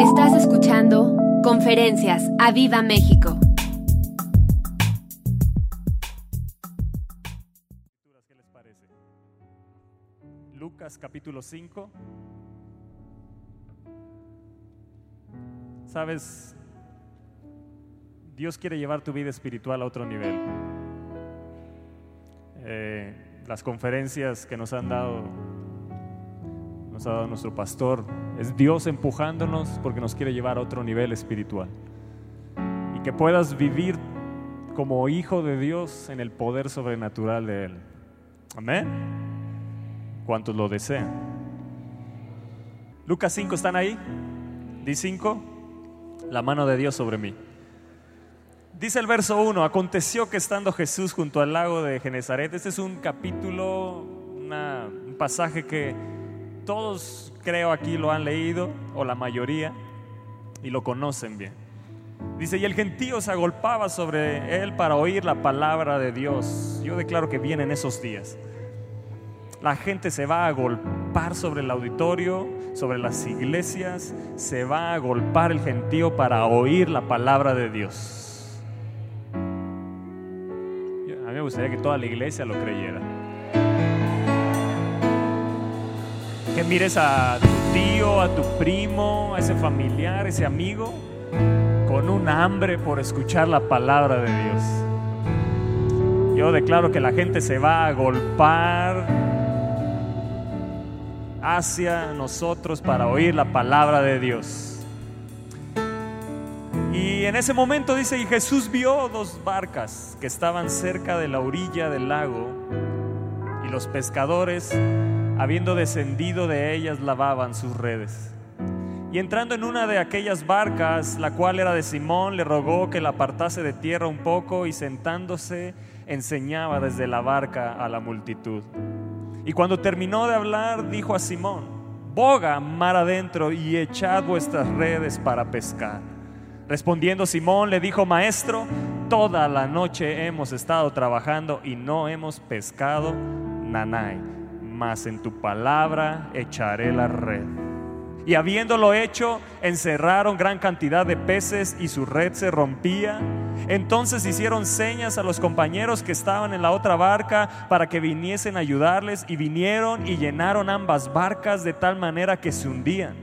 Estás escuchando Conferencias a Viva México. ¿Qué les parece? Lucas capítulo 5. Sabes, Dios quiere llevar tu vida espiritual a otro nivel. Eh, las conferencias que nos han dado, nos ha dado nuestro pastor, es Dios empujándonos porque nos quiere llevar a otro nivel espiritual. Y que puedas vivir como hijo de Dios en el poder sobrenatural de Él. Amén. ¿Cuántos lo desean? Lucas 5, ¿están ahí? Di 5, la mano de Dios sobre mí. Dice el verso 1, aconteció que estando Jesús junto al lago de Genezaret, este es un capítulo, un pasaje que todos creo aquí lo han leído, o la mayoría, y lo conocen bien. Dice, y el gentío se agolpaba sobre él para oír la palabra de Dios. Yo declaro que vienen esos días. La gente se va a agolpar sobre el auditorio, sobre las iglesias, se va a agolpar el gentío para oír la palabra de Dios. A mí me gustaría que toda la iglesia lo creyera. Que mires a tu tío, a tu primo, a ese familiar, ese amigo, con un hambre por escuchar la palabra de Dios. Yo declaro que la gente se va a agolpar hacia nosotros para oír la palabra de Dios. Y en ese momento dice, y Jesús vio dos barcas que estaban cerca de la orilla del lago y los pescadores, habiendo descendido de ellas, lavaban sus redes. Y entrando en una de aquellas barcas, la cual era de Simón, le rogó que la apartase de tierra un poco y sentándose enseñaba desde la barca a la multitud. Y cuando terminó de hablar, dijo a Simón, boga mar adentro y echad vuestras redes para pescar. Respondiendo Simón le dijo, maestro, toda la noche hemos estado trabajando y no hemos pescado nanay, mas en tu palabra echaré la red. Y habiéndolo hecho, encerraron gran cantidad de peces y su red se rompía. Entonces hicieron señas a los compañeros que estaban en la otra barca para que viniesen a ayudarles y vinieron y llenaron ambas barcas de tal manera que se hundían.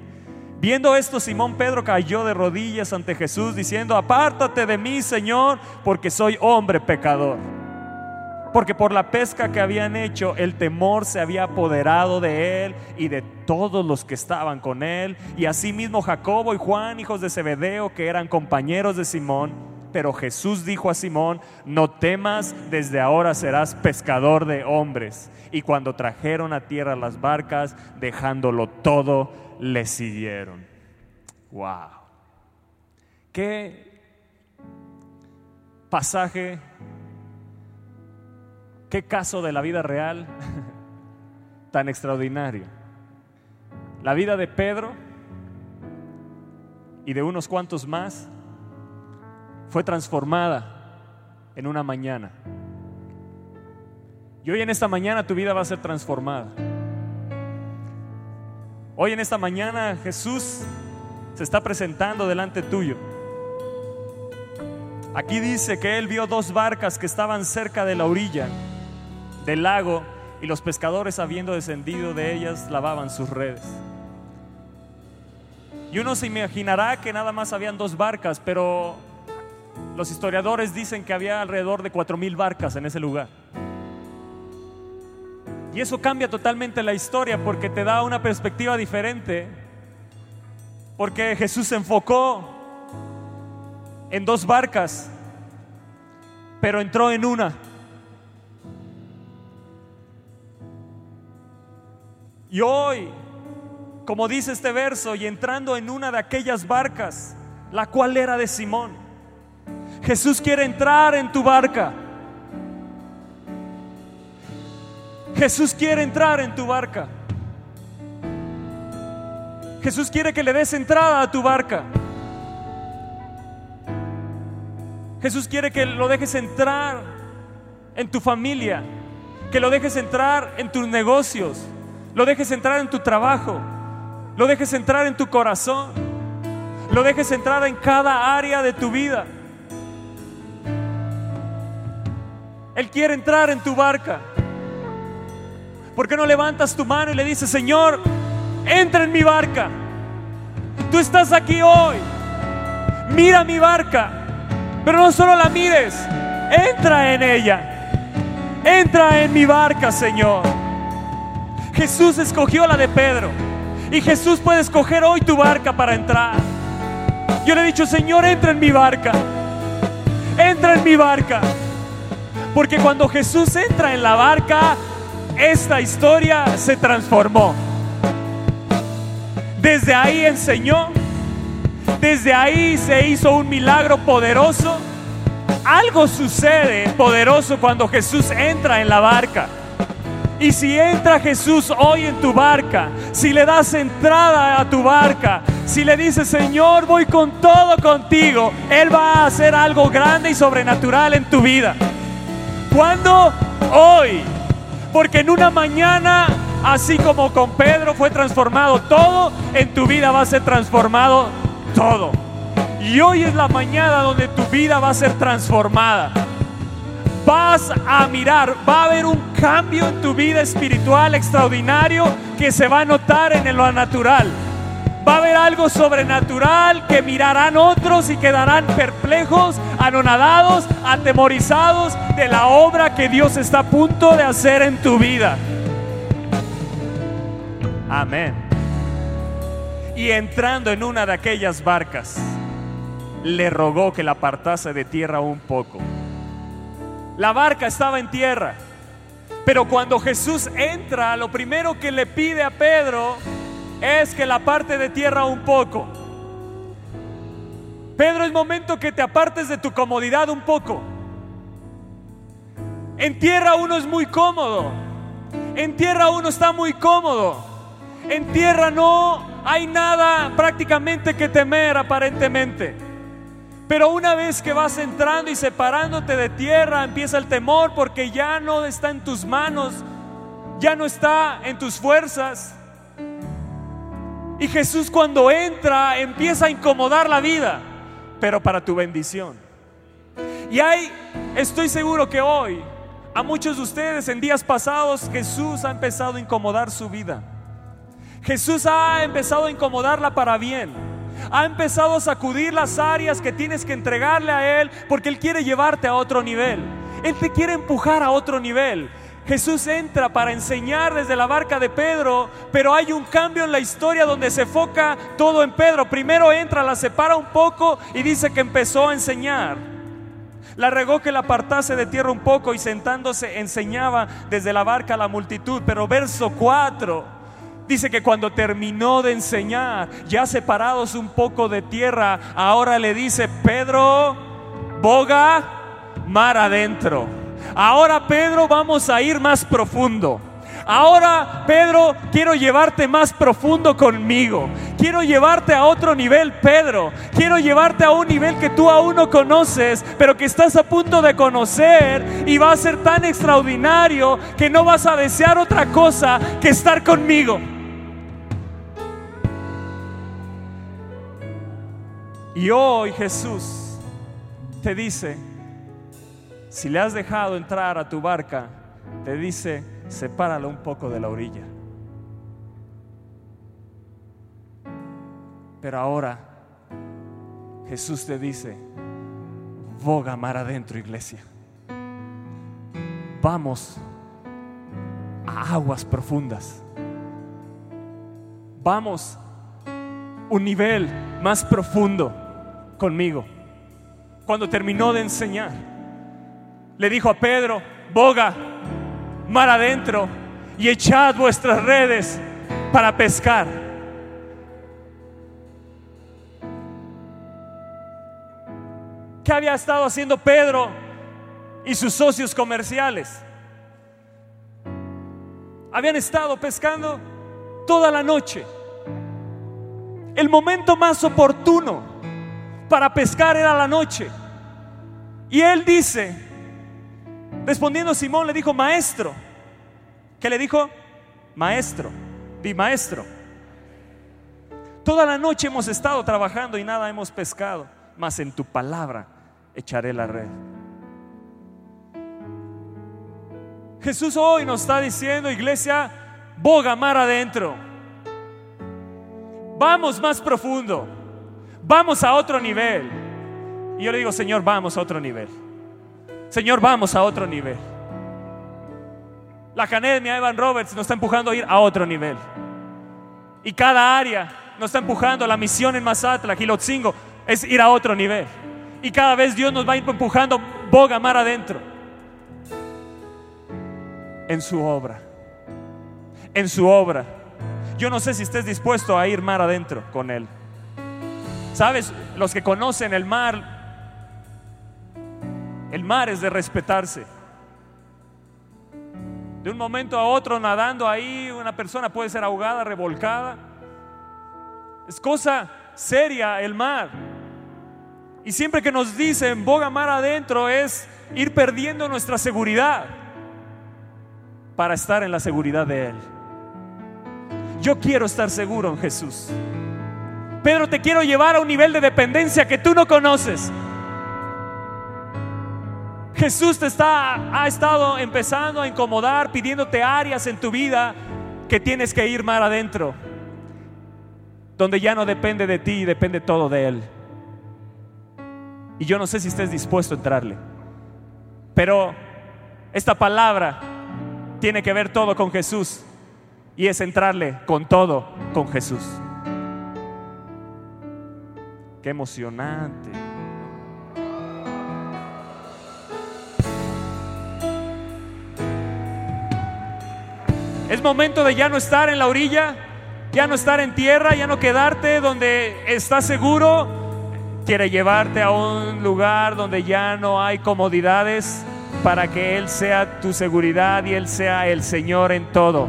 Viendo esto, Simón Pedro cayó de rodillas ante Jesús diciendo, apártate de mí, Señor, porque soy hombre pecador. Porque por la pesca que habían hecho, el temor se había apoderado de él y de todos los que estaban con él. Y asimismo Jacobo y Juan, hijos de Zebedeo, que eran compañeros de Simón. Pero Jesús dijo a Simón, no temas, desde ahora serás pescador de hombres. Y cuando trajeron a tierra las barcas, dejándolo todo, le siguieron. Wow. Qué pasaje, qué caso de la vida real tan extraordinario. La vida de Pedro y de unos cuantos más fue transformada en una mañana. Y hoy en esta mañana tu vida va a ser transformada. Hoy en esta mañana Jesús se está presentando delante tuyo. Aquí dice que él vio dos barcas que estaban cerca de la orilla del lago y los pescadores habiendo descendido de ellas lavaban sus redes. Y uno se imaginará que nada más habían dos barcas, pero los historiadores dicen que había alrededor de cuatro mil barcas en ese lugar. Y eso cambia totalmente la historia porque te da una perspectiva diferente. Porque Jesús se enfocó en dos barcas, pero entró en una. Y hoy, como dice este verso, y entrando en una de aquellas barcas, la cual era de Simón, Jesús quiere entrar en tu barca. Jesús quiere entrar en tu barca. Jesús quiere que le des entrada a tu barca. Jesús quiere que lo dejes entrar en tu familia, que lo dejes entrar en tus negocios, lo dejes entrar en tu trabajo, lo dejes entrar en tu corazón. lo dejes entrar en cada área de tu vida. Él quiere entrar en tu barca. ¿Por qué no levantas tu mano y le dices, Señor, entra en mi barca? Tú estás aquí hoy. Mira mi barca. Pero no solo la mires, entra en ella. Entra en mi barca, Señor. Jesús escogió la de Pedro. Y Jesús puede escoger hoy tu barca para entrar. Yo le he dicho, Señor, entra en mi barca. Entra en mi barca. Porque cuando Jesús entra en la barca, esta historia se transformó. Desde ahí enseñó. Desde ahí se hizo un milagro poderoso. Algo sucede poderoso cuando Jesús entra en la barca. Y si entra Jesús hoy en tu barca, si le das entrada a tu barca, si le dices, Señor, voy con todo contigo, Él va a hacer algo grande y sobrenatural en tu vida. ¿Cuándo? Hoy. Porque en una mañana, así como con Pedro fue transformado todo, en tu vida va a ser transformado todo. Y hoy es la mañana donde tu vida va a ser transformada vas a mirar, va a haber un cambio en tu vida espiritual extraordinario que se va a notar en lo natural. Va a haber algo sobrenatural que mirarán otros y quedarán perplejos, anonadados, atemorizados de la obra que Dios está a punto de hacer en tu vida. Amén. Y entrando en una de aquellas barcas, le rogó que la apartase de tierra un poco. La barca estaba en tierra. Pero cuando Jesús entra, lo primero que le pide a Pedro es que la parte de tierra un poco. Pedro, es momento que te apartes de tu comodidad un poco. En tierra uno es muy cómodo. En tierra uno está muy cómodo. En tierra no hay nada prácticamente que temer aparentemente. Pero una vez que vas entrando y separándote de tierra, empieza el temor porque ya no está en tus manos, ya no está en tus fuerzas. Y Jesús cuando entra empieza a incomodar la vida, pero para tu bendición. Y hay, estoy seguro que hoy, a muchos de ustedes en días pasados, Jesús ha empezado a incomodar su vida. Jesús ha empezado a incomodarla para bien ha empezado a sacudir las áreas que tienes que entregarle a Él porque Él quiere llevarte a otro nivel. Él te quiere empujar a otro nivel. Jesús entra para enseñar desde la barca de Pedro, pero hay un cambio en la historia donde se foca todo en Pedro. Primero entra, la separa un poco y dice que empezó a enseñar. La regó que la apartase de tierra un poco y sentándose enseñaba desde la barca a la multitud. Pero verso 4 Dice que cuando terminó de enseñar, ya separados un poco de tierra, ahora le dice, Pedro, boga mar adentro. Ahora Pedro vamos a ir más profundo. Ahora, Pedro, quiero llevarte más profundo conmigo. Quiero llevarte a otro nivel, Pedro. Quiero llevarte a un nivel que tú aún no conoces, pero que estás a punto de conocer y va a ser tan extraordinario que no vas a desear otra cosa que estar conmigo. Y hoy Jesús te dice, si le has dejado entrar a tu barca, te dice, sepáralo un poco de la orilla. Pero ahora Jesús te dice, boga mar adentro, iglesia. Vamos a aguas profundas. Vamos un nivel más profundo conmigo. Cuando terminó de enseñar, le dijo a Pedro, boga mar adentro y echad vuestras redes para pescar. ¿Qué había estado haciendo Pedro y sus socios comerciales? Habían estado pescando toda la noche. El momento más oportuno para pescar era la noche. Y él dice, respondiendo Simón, le dijo, maestro. ¿Qué le dijo? Maestro. Di maestro. Toda la noche hemos estado trabajando y nada hemos pescado, mas en tu palabra echaré la red. Jesús hoy nos está diciendo, iglesia, boga mar adentro. Vamos más profundo. Vamos a otro nivel. Y yo le digo, Señor, vamos a otro nivel. Señor, vamos a otro nivel. La academia Evan Roberts nos está empujando a ir a otro nivel. Y cada área nos está empujando, la misión en Mazatla, Gilotzingo, es ir a otro nivel. Y cada vez Dios nos va empujando boga mar adentro. En su obra. En su obra. Yo no sé si estés dispuesto a ir mar adentro con Él. Sabes, los que conocen el mar, el mar es de respetarse. De un momento a otro nadando ahí, una persona puede ser ahogada, revolcada. Es cosa seria el mar. Y siempre que nos dicen boga mar adentro es ir perdiendo nuestra seguridad para estar en la seguridad de Él. Yo quiero estar seguro en Jesús. Pedro, te quiero llevar a un nivel de dependencia que tú no conoces. Jesús te está, ha estado empezando a incomodar, pidiéndote áreas en tu vida que tienes que ir mar adentro, donde ya no depende de ti, depende todo de Él. Y yo no sé si estés dispuesto a entrarle, pero esta palabra tiene que ver todo con Jesús y es entrarle con todo con Jesús. Qué emocionante. Es momento de ya no estar en la orilla, ya no estar en tierra, ya no quedarte donde estás seguro. Quiere llevarte a un lugar donde ya no hay comodidades para que Él sea tu seguridad y Él sea el Señor en todo.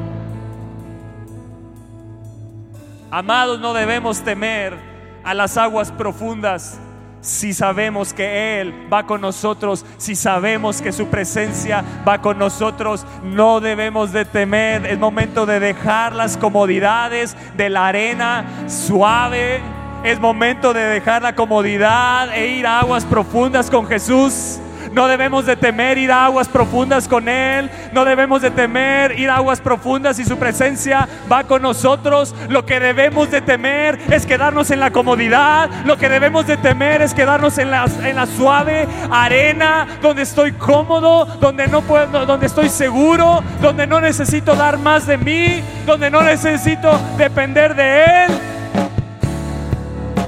Amados, no debemos temer a las aguas profundas si sabemos que Él va con nosotros, si sabemos que su presencia va con nosotros, no debemos de temer. Es momento de dejar las comodidades de la arena suave. Es momento de dejar la comodidad e ir a aguas profundas con Jesús. No debemos de temer ir a aguas profundas con Él. No debemos de temer ir a aguas profundas y su presencia va con nosotros. Lo que debemos de temer es quedarnos en la comodidad. Lo que debemos de temer es quedarnos en la, en la suave arena donde estoy cómodo, donde, no puedo, donde estoy seguro, donde no necesito dar más de mí, donde no necesito depender de Él.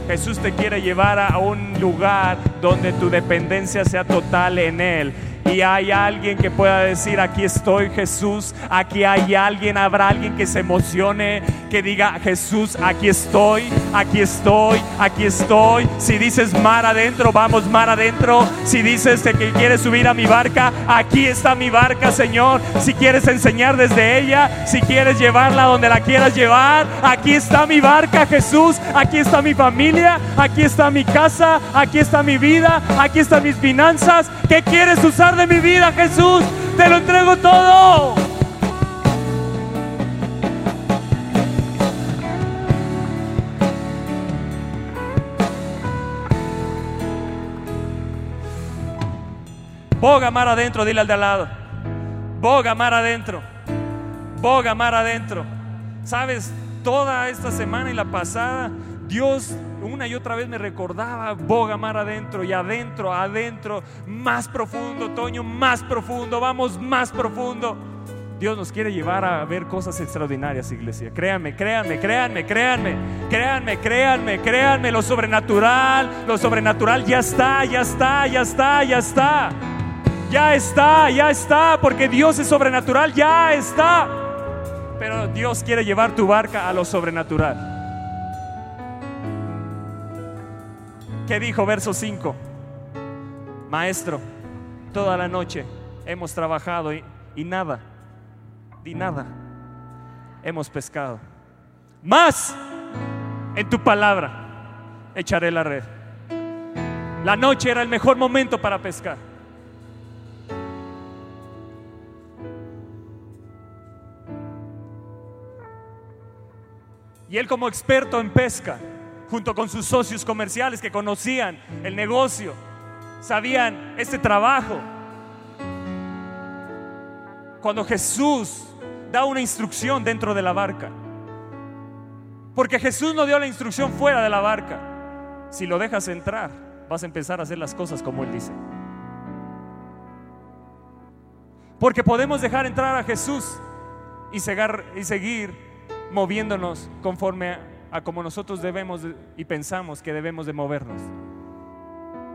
Jesús te quiere llevar a un lugar donde tu dependencia sea total en Él y hay alguien que pueda decir, aquí estoy Jesús, aquí hay alguien, habrá alguien que se emocione, que diga, Jesús, aquí estoy, aquí estoy, aquí estoy. Si dices mar adentro, vamos mar adentro. Si dices que quieres subir a mi barca, aquí está mi barca, Señor. Si quieres enseñar desde ella, si quieres llevarla donde la quieras llevar, aquí está mi barca, Jesús, aquí está mi familia, aquí está mi casa, aquí está mi vida, aquí están mis finanzas. ¿Qué quieres usar de mi vida, Jesús. Te lo entrego todo. Boga mar adentro, dile al de al lado. Boga mar adentro. Boga mar adentro. Sabes, toda esta semana y la pasada, Dios una y otra vez me recordaba boga mar adentro y adentro, adentro, más profundo, Toño, más profundo, vamos más profundo. Dios nos quiere llevar a ver cosas extraordinarias, iglesia. Créanme, créanme, créanme, créanme, créanme, créanme, créanme, lo sobrenatural, lo sobrenatural ya está, ya está, ya está, ya está. Ya está, ya está, porque Dios es sobrenatural, ya está. Pero Dios quiere llevar tu barca a lo sobrenatural. ¿Qué dijo verso 5? Maestro, toda la noche hemos trabajado y, y nada, di nada, hemos pescado. Más en tu palabra echaré la red. La noche era el mejor momento para pescar. Y él como experto en pesca, junto con sus socios comerciales que conocían el negocio, sabían este trabajo. Cuando Jesús da una instrucción dentro de la barca, porque Jesús no dio la instrucción fuera de la barca, si lo dejas entrar, vas a empezar a hacer las cosas como Él dice. Porque podemos dejar entrar a Jesús y, seguir moviéndonos conforme a, como nosotros debemos y pensamos que debemos de movernos.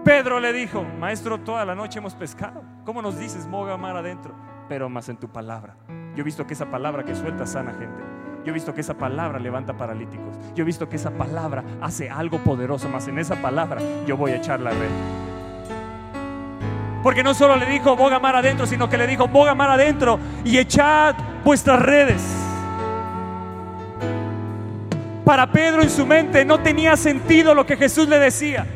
Pedro le dijo, maestro, toda la noche hemos pescado. ¿Cómo nos dices, moga mar adentro? Pero más en tu palabra. Yo he visto que esa palabra que suelta sana gente. Yo he visto que esa palabra levanta paralíticos. Yo he visto que esa palabra hace algo poderoso. Más en esa palabra yo voy a echar la red. Porque no solo le dijo, boga mar adentro, sino que le dijo, boga mar adentro y echad vuestras redes. Para Pedro en su mente no tenía sentido lo que Jesús le decía.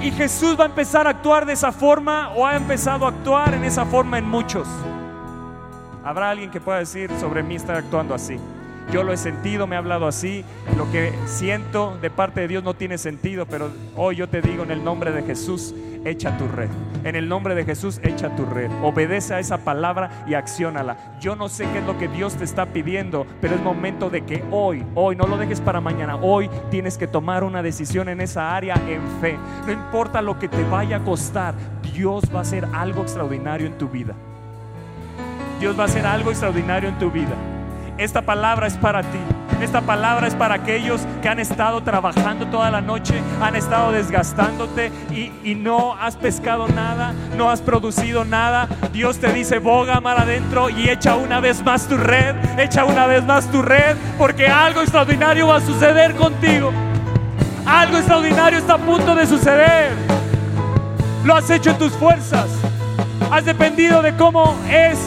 Y Jesús va a empezar a actuar de esa forma o ha empezado a actuar en esa forma en muchos. Habrá alguien que pueda decir sobre mí está actuando así. Yo lo he sentido, me ha hablado así. Lo que siento de parte de Dios no tiene sentido, pero hoy yo te digo en el nombre de Jesús, echa tu red. En el nombre de Jesús, echa tu red. Obedece a esa palabra y acciónala. Yo no sé qué es lo que Dios te está pidiendo, pero es momento de que hoy, hoy, no lo dejes para mañana, hoy tienes que tomar una decisión en esa área en fe. No importa lo que te vaya a costar, Dios va a hacer algo extraordinario en tu vida. Dios va a hacer algo extraordinario en tu vida. Esta palabra es para ti. Esta palabra es para aquellos que han estado trabajando toda la noche, han estado desgastándote y, no has pescado nada, no has producido nada. Dios te dice, boga mar adentro y echa una vez más tu red, echa una vez más tu red, porque algo extraordinario va a suceder contigo. Algo extraordinario está a punto de suceder. Lo has hecho en tus fuerzas. Has dependido de cómo es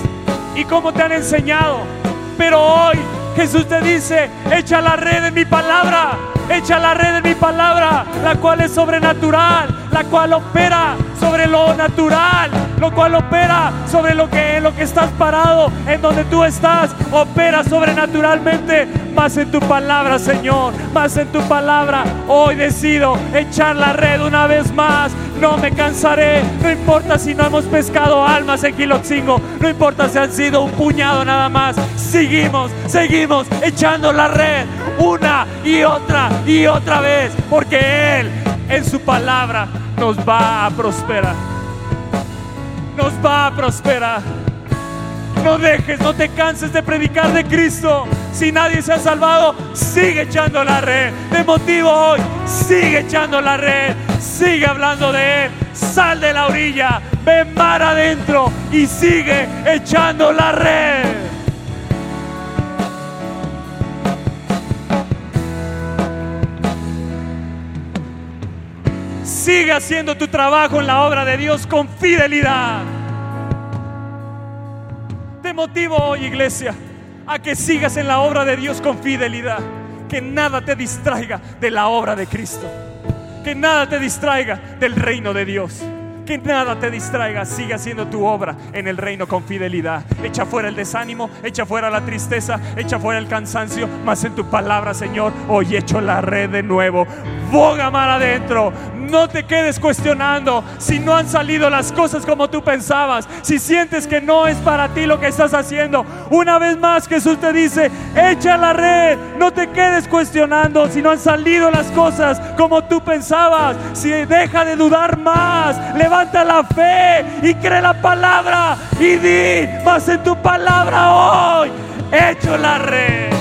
y cómo te han enseñado. Pero hoy Jesús te dice, echa la red en mi palabra, echa la red en mi palabra, la cual es sobrenatural, la cual opera sobre lo natural, lo cual opera sobre lo que en lo que estás parado, en donde tú estás, opera sobrenaturalmente, más en tu palabra, Señor, más en tu palabra. Hoy decido echar la red una vez más. No me cansaré, no importa si no hemos pescado almas en Quiloxingo, no importa si han sido un puñado nada más. Seguimos, seguimos echando la red una y otra y otra vez, porque Él en su palabra nos va a prosperar. Nos va a prosperar. No dejes, no te canses de predicar de Cristo. Si nadie se ha salvado, sigue echando la red. De motivo hoy, sigue echando la red. Sigue hablando de Él. Sal de la orilla, ven mar adentro y sigue echando la red. Sigue haciendo tu trabajo en la obra de Dios con fidelidad. Te motivo hoy, iglesia, a que sigas en la obra de Dios con fidelidad. Que nada te distraiga de la obra de Cristo. Que nada te distraiga del reino de Dios. Que nada te distraiga, siga haciendo tu obra en el reino con fidelidad. Echa fuera el desánimo, echa fuera la tristeza, echa fuera el cansancio, más en tu palabra, Señor, hoy echo la red de nuevo. Boga mar adentro, no te quedes cuestionando si no han salido las cosas como tú pensabas, si sientes que no es para ti lo que estás haciendo. Una vez más Jesús te dice, echa la red, no te quedes cuestionando si no han salido las cosas como tú pensabas, si deja de dudar más, levanta la fe y cree la palabra y di más en tu palabra hoy, echo la red.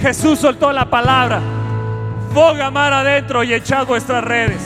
Jesús soltó la palabra. Boga mar adentro y echad vuestras redes.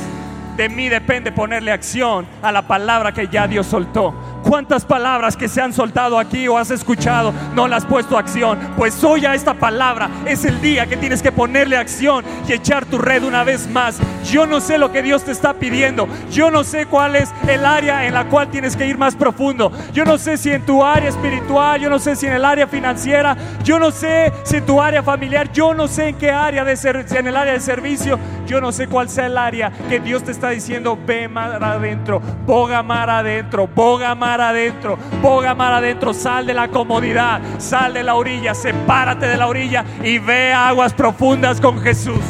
De mí depende ponerle acción a la palabra que ya Dios soltó. ¿Cuántas palabras que se han soltado aquí o has escuchado no las has puesto a acción? Pues hoy a esta palabra es el día que tienes que ponerle acción y echar tu red una vez más. Yo no sé lo que Dios te está pidiendo. Yo no sé cuál es el área en la cual tienes que ir más profundo. Yo no sé si en tu área espiritual, yo no sé si en el área financiera, yo no sé si en tu área familiar, yo no sé en qué área de ser, en el área de servicio, yo no sé cuál sea el área que Dios te está diciendo, ve mar adentro, boga mar adentro, boga adentro, boga mar adentro, sal de la comodidad, sal de la orilla, sepárate de la orilla y ve aguas profundas con Jesús.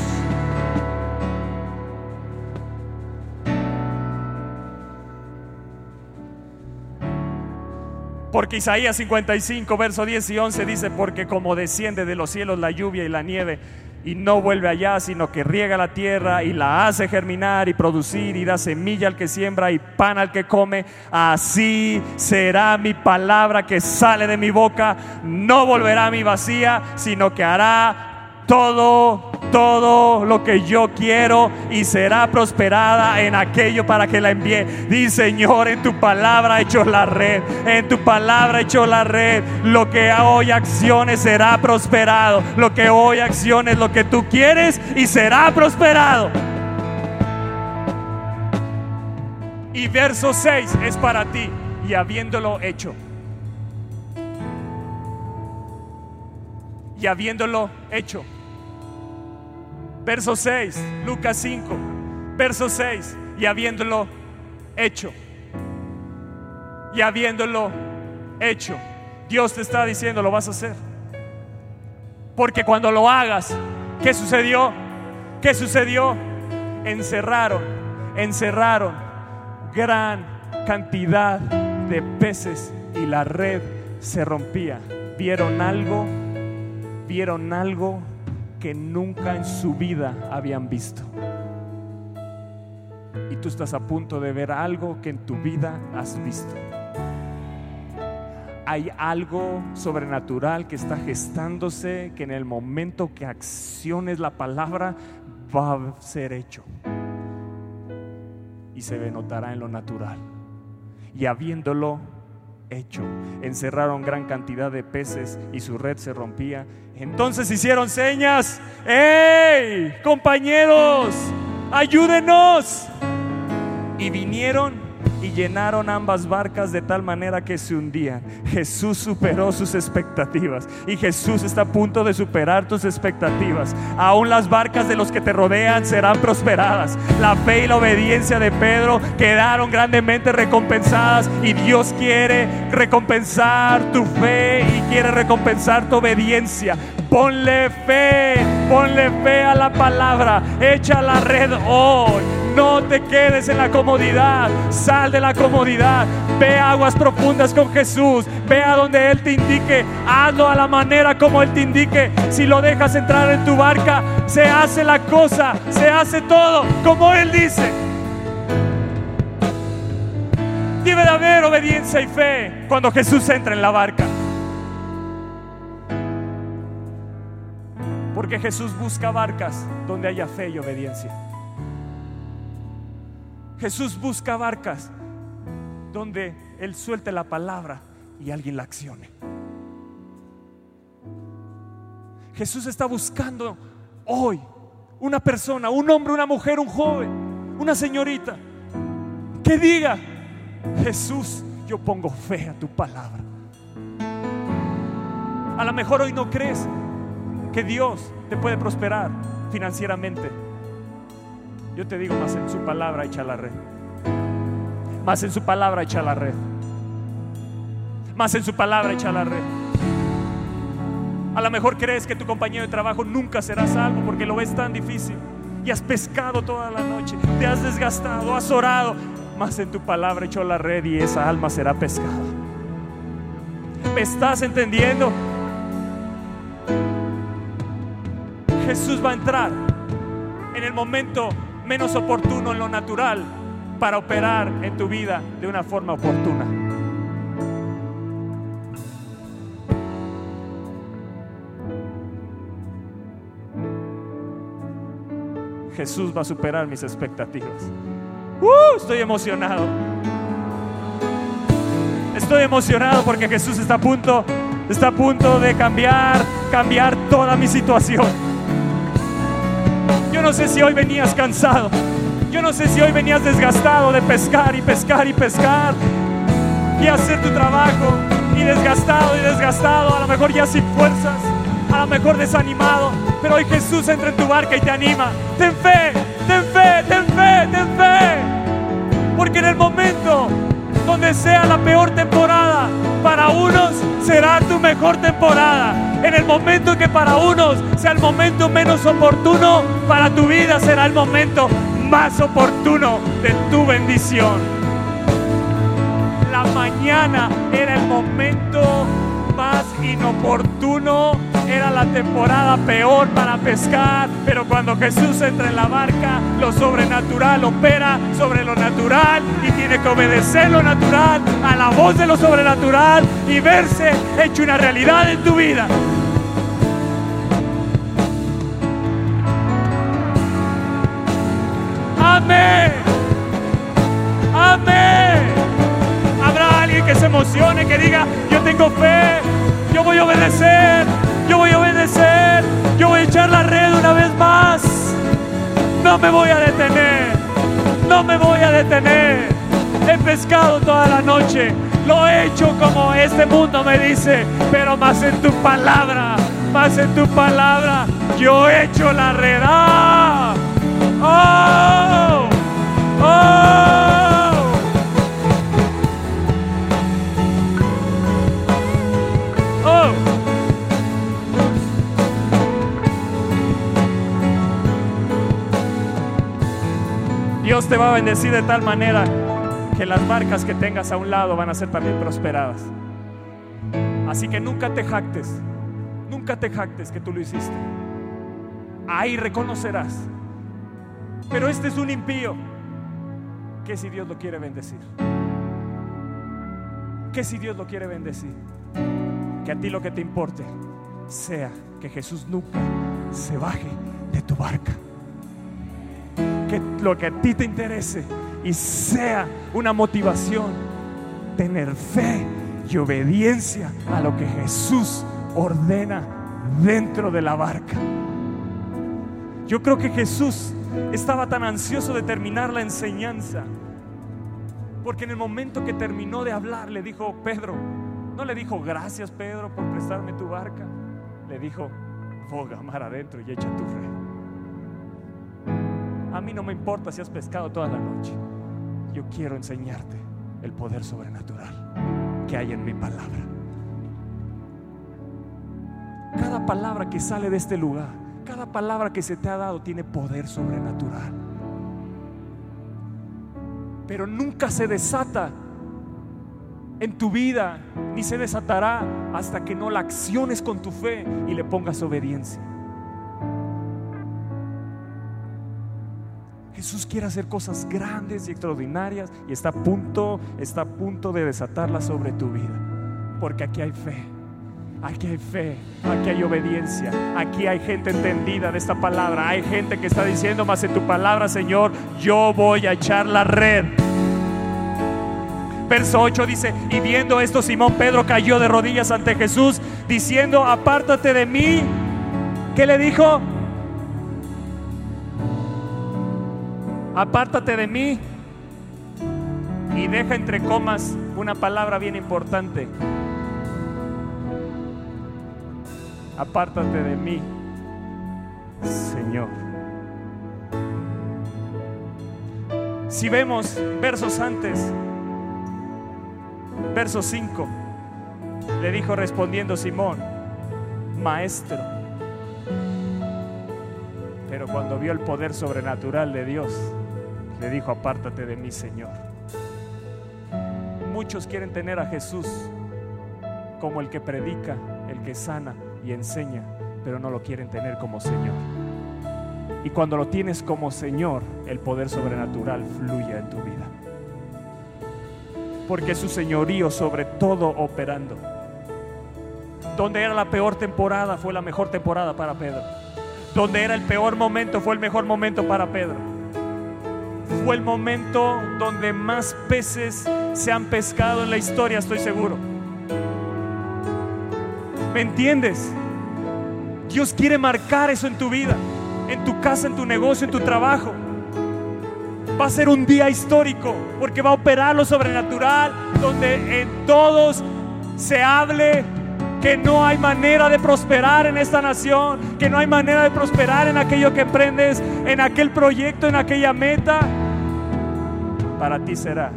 Porque Isaías 55, verso 10 y 11 dice, porque como desciende de los cielos la lluvia y la nieve, y no vuelve allá, sino que riega la tierra y la hace germinar y producir y da semilla al que siembra y pan al que come, así será mi palabra que sale de mi boca, no volverá a mi vacía, sino que hará todo, todo lo que yo quiero y será prosperada en aquello para que la envíe. Di Señor, en tu palabra hecho la red, en tu palabra hecho la red. Lo que hoy acciones será prosperado. Lo que hoy acciones, lo que tú quieres y será prosperado. Y verso 6 es para ti y habiéndolo hecho. Y habiéndolo hecho Verso 6, Lucas 5, verso 6, y habiéndolo hecho, y habiéndolo hecho, Dios te está diciendo, lo vas a hacer. Porque cuando lo hagas, ¿qué sucedió? ¿Qué sucedió? Encerraron, encerraron gran cantidad de peces y la red se rompía. ¿Vieron algo? ¿Vieron algo? Que nunca en su vida habían visto. Y tú estás a punto de ver algo que en tu vida has visto. Hay algo sobrenatural que está gestándose, que en el momento que acciones la palabra va a ser hecho. Y se notará en lo natural. Y habiéndolo hecho. Encerraron gran cantidad de peces y su red se rompía. Entonces hicieron señas. ¡Ey! Compañeros, ayúdenos. Y vinieron y llenaron ambas barcas de tal manera que se hundían. Jesús superó sus expectativas y Jesús está a punto de superar tus expectativas. Aún las barcas de los que te rodean serán prosperadas. La fe y la obediencia de Pedro quedaron grandemente recompensadas y Dios quiere recompensar tu fe y quiere recompensar tu obediencia. Ponle fe, ponle fe a la palabra, echa la red hoy. No te quedes en la comodidad, sal de la comodidad, ve aguas profundas con Jesús, ve a donde Él te indique, hazlo a la manera como Él te indique. Si lo dejas entrar en tu barca, se hace la cosa, se hace todo como Él dice. Debe de haber obediencia y fe cuando Jesús entra en la barca. Porque Jesús busca barcas donde haya fe y obediencia. Jesús busca barcas donde Él suelte la palabra y alguien la accione. Jesús está buscando hoy una persona, un hombre, una mujer, un joven, una señorita, que diga, Jesús, yo pongo fe a tu palabra. A lo mejor hoy no crees que Dios te puede prosperar financieramente yo te digo, más en su palabra echa la red. Más en su palabra echa la red. Más en su palabra echa la red. A lo mejor crees que tu compañero de trabajo nunca será salvo porque lo ves tan difícil. Y has pescado toda la noche, te has desgastado, has orado. Más en tu palabra echó la red y esa alma será pescada. ¿Me estás entendiendo? Jesús va a entrar en el momento menos oportuno en lo natural para operar en tu vida de una forma oportuna. Jesús va a superar mis expectativas. ¡Uh! Estoy emocionado. estoy emocionado porque Jesús está a punto, está a punto de cambiar, cambiar toda mi situación. Yo no sé si hoy venías cansado. Yo no sé si hoy venías desgastado de pescar y pescar y pescar y hacer tu trabajo y desgastado y desgastado, a lo mejor ya sin fuerzas, a lo mejor desanimado, pero hoy Jesús entra en tu barca y te anima. Ten fe, ten fe, ten fe, ten fe. Porque en el momento donde sea la peor temporada, para unos será tu mejor temporada. El momento que para unos sea el momento menos oportuno, para tu vida será el momento más oportuno de tu bendición la mañana era el momento más inoportuno, era la temporada peor para pescar, pero cuando Jesús entra en la barca, lo sobrenatural opera sobre lo natural y tiene que obedecer lo natural a la voz de lo sobrenatural y verse hecho una realidad en tu vida. Amén. Amén que se emocione, que diga, yo tengo fe, yo voy a obedecer, yo voy a obedecer, yo voy a echar la red una vez más. No me voy a detener, no me voy a detener. He pescado toda la noche, lo he hecho como este mundo me dice, pero más en tu palabra, más en tu palabra, yo he hecho la red. ¡Ah! ¡Oh! Dios te va a bendecir de tal manera que las marcas que tengas a un lado van a ser también prosperadas. Así que nunca te jactes, nunca te jactes que tú lo hiciste. Ahí reconocerás. Pero este es un impío. Que si Dios lo quiere bendecir? Que si Dios lo quiere bendecir? Que a ti lo que te importe sea que Jesús nunca se baje de tu barca que lo que a ti te interese y sea una motivación, tener fe y obediencia a lo que Jesús ordena dentro de la barca. Yo creo que Jesús estaba tan ansioso de terminar la enseñanza, porque en el momento que terminó de hablar le dijo, Pedro, no le dijo, gracias Pedro por prestarme tu barca, le dijo, foga mar adentro y echa tu red. A mí no me importa si has pescado toda la noche. Yo quiero enseñarte el poder sobrenatural que hay en mi palabra. Cada palabra que sale de este lugar, cada palabra que se te ha dado tiene poder sobrenatural. Pero nunca se desata en tu vida, ni se desatará hasta que no la acciones con tu fe y le pongas obediencia. Jesús quiere hacer cosas grandes y extraordinarias y está a punto, está a punto de desatarlas sobre tu vida. Porque aquí hay fe. Aquí hay fe, aquí hay obediencia, aquí hay gente entendida de esta palabra, hay gente que está diciendo más en tu palabra, Señor, yo voy a echar la red. Verso 8 dice, y viendo esto, Simón Pedro cayó de rodillas ante Jesús, diciendo, apártate de mí. ¿Qué le dijo? apártate de mí y deja entre comas una palabra bien importante. Apártate de mí, Señor. Si vemos versos antes, verso 5, le dijo respondiendo Simón, maestro. Pero cuando vio el poder sobrenatural de Dios, le dijo, apártate de mí, Señor. Muchos quieren tener a Jesús como el que predica, el que sana y enseña, pero no lo quieren tener como Señor. Y cuando lo tienes como Señor, el poder sobrenatural fluye en tu vida. Porque su señorío sobre todo operando. Donde era la peor temporada fue la mejor temporada para Pedro. Donde era el peor momento fue el mejor momento para Pedro fue el momento donde más peces se han pescado en la historia, estoy seguro. ¿Me entiendes? Dios quiere marcar eso en tu vida, en tu casa, en tu negocio, en tu trabajo. Va a ser un día histórico porque va a operar lo sobrenatural, donde en todos se hable que no hay manera de prosperar en esta nación, que no hay manera de prosperar en aquello que emprendes, en aquel proyecto, en aquella meta. Para ti será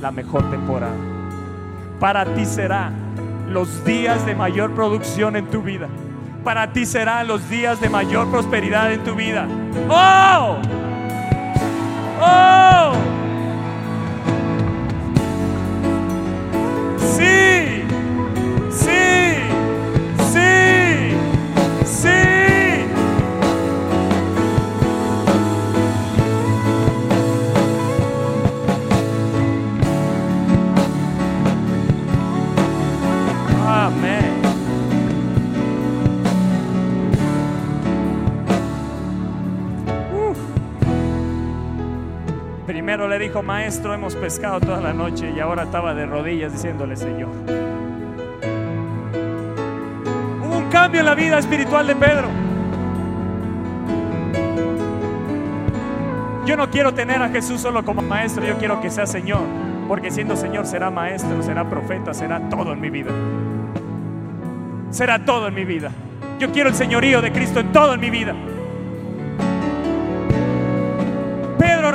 la mejor temporada. Para ti será los días de mayor producción en tu vida. Para ti serán los días de mayor prosperidad en tu vida. ¡Oh! ¡Oh! Primero le dijo, maestro, hemos pescado toda la noche y ahora estaba de rodillas diciéndole, Señor. Hubo un cambio en la vida espiritual de Pedro. Yo no quiero tener a Jesús solo como maestro, yo quiero que sea Señor, porque siendo Señor será maestro, será profeta, será todo en mi vida. Será todo en mi vida. Yo quiero el señorío de Cristo en todo en mi vida.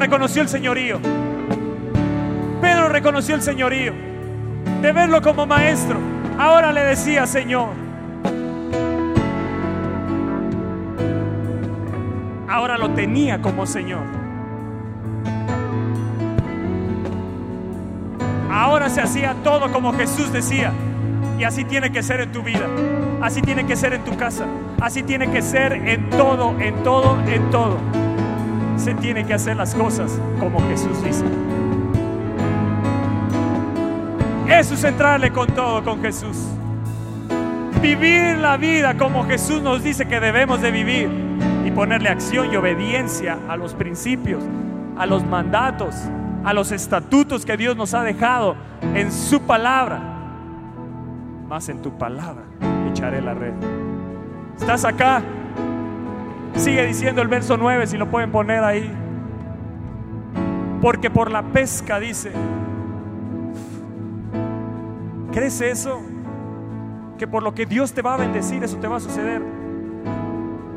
Reconoció el señorío. Pedro reconoció el señorío. De verlo como maestro. Ahora le decía, Señor. Ahora lo tenía como Señor. Ahora se hacía todo como Jesús decía. Y así tiene que ser en tu vida. Así tiene que ser en tu casa. Así tiene que ser en todo, en todo, en todo se tiene que hacer las cosas como Jesús dice. Eso es entrarle con todo con Jesús. Vivir la vida como Jesús nos dice que debemos de vivir y ponerle acción y obediencia a los principios, a los mandatos, a los estatutos que Dios nos ha dejado en su palabra. Más en tu palabra echaré la red. ¿Estás acá? Sigue diciendo el verso 9, si lo pueden poner ahí. Porque por la pesca dice, ¿crees eso? Que por lo que Dios te va a bendecir, eso te va a suceder.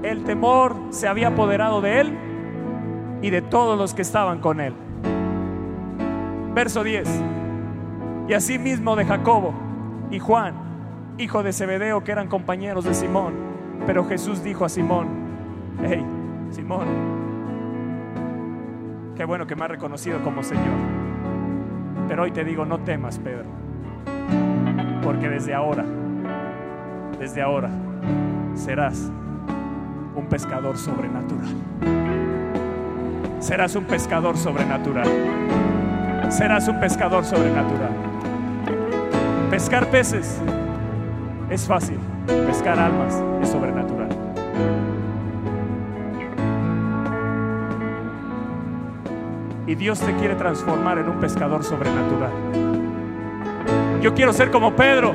El temor se había apoderado de él y de todos los que estaban con él. Verso 10. Y asimismo de Jacobo y Juan, hijo de Zebedeo, que eran compañeros de Simón. Pero Jesús dijo a Simón, hey, Simón, qué bueno que me has reconocido como Señor. Pero hoy te digo, no temas, Pedro, porque desde ahora, desde ahora, serás un pescador sobrenatural. Serás un pescador sobrenatural. Serás un pescador sobrenatural. Pescar peces es fácil, pescar almas es sobrenatural. Y Dios te quiere transformar en un pescador sobrenatural. Yo quiero ser como Pedro.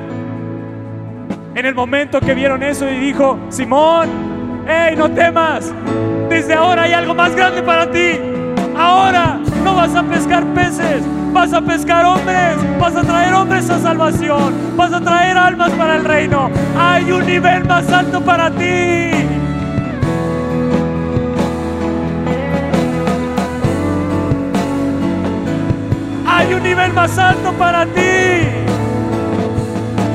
En el momento que vieron eso y dijo, Simón, hey, no temas. Desde ahora hay algo más grande para ti. Ahora no vas a pescar peces, vas a pescar hombres, vas a traer hombres a salvación, vas a traer almas para el reino. Hay un nivel más alto para ti. Hay un nivel más alto para ti.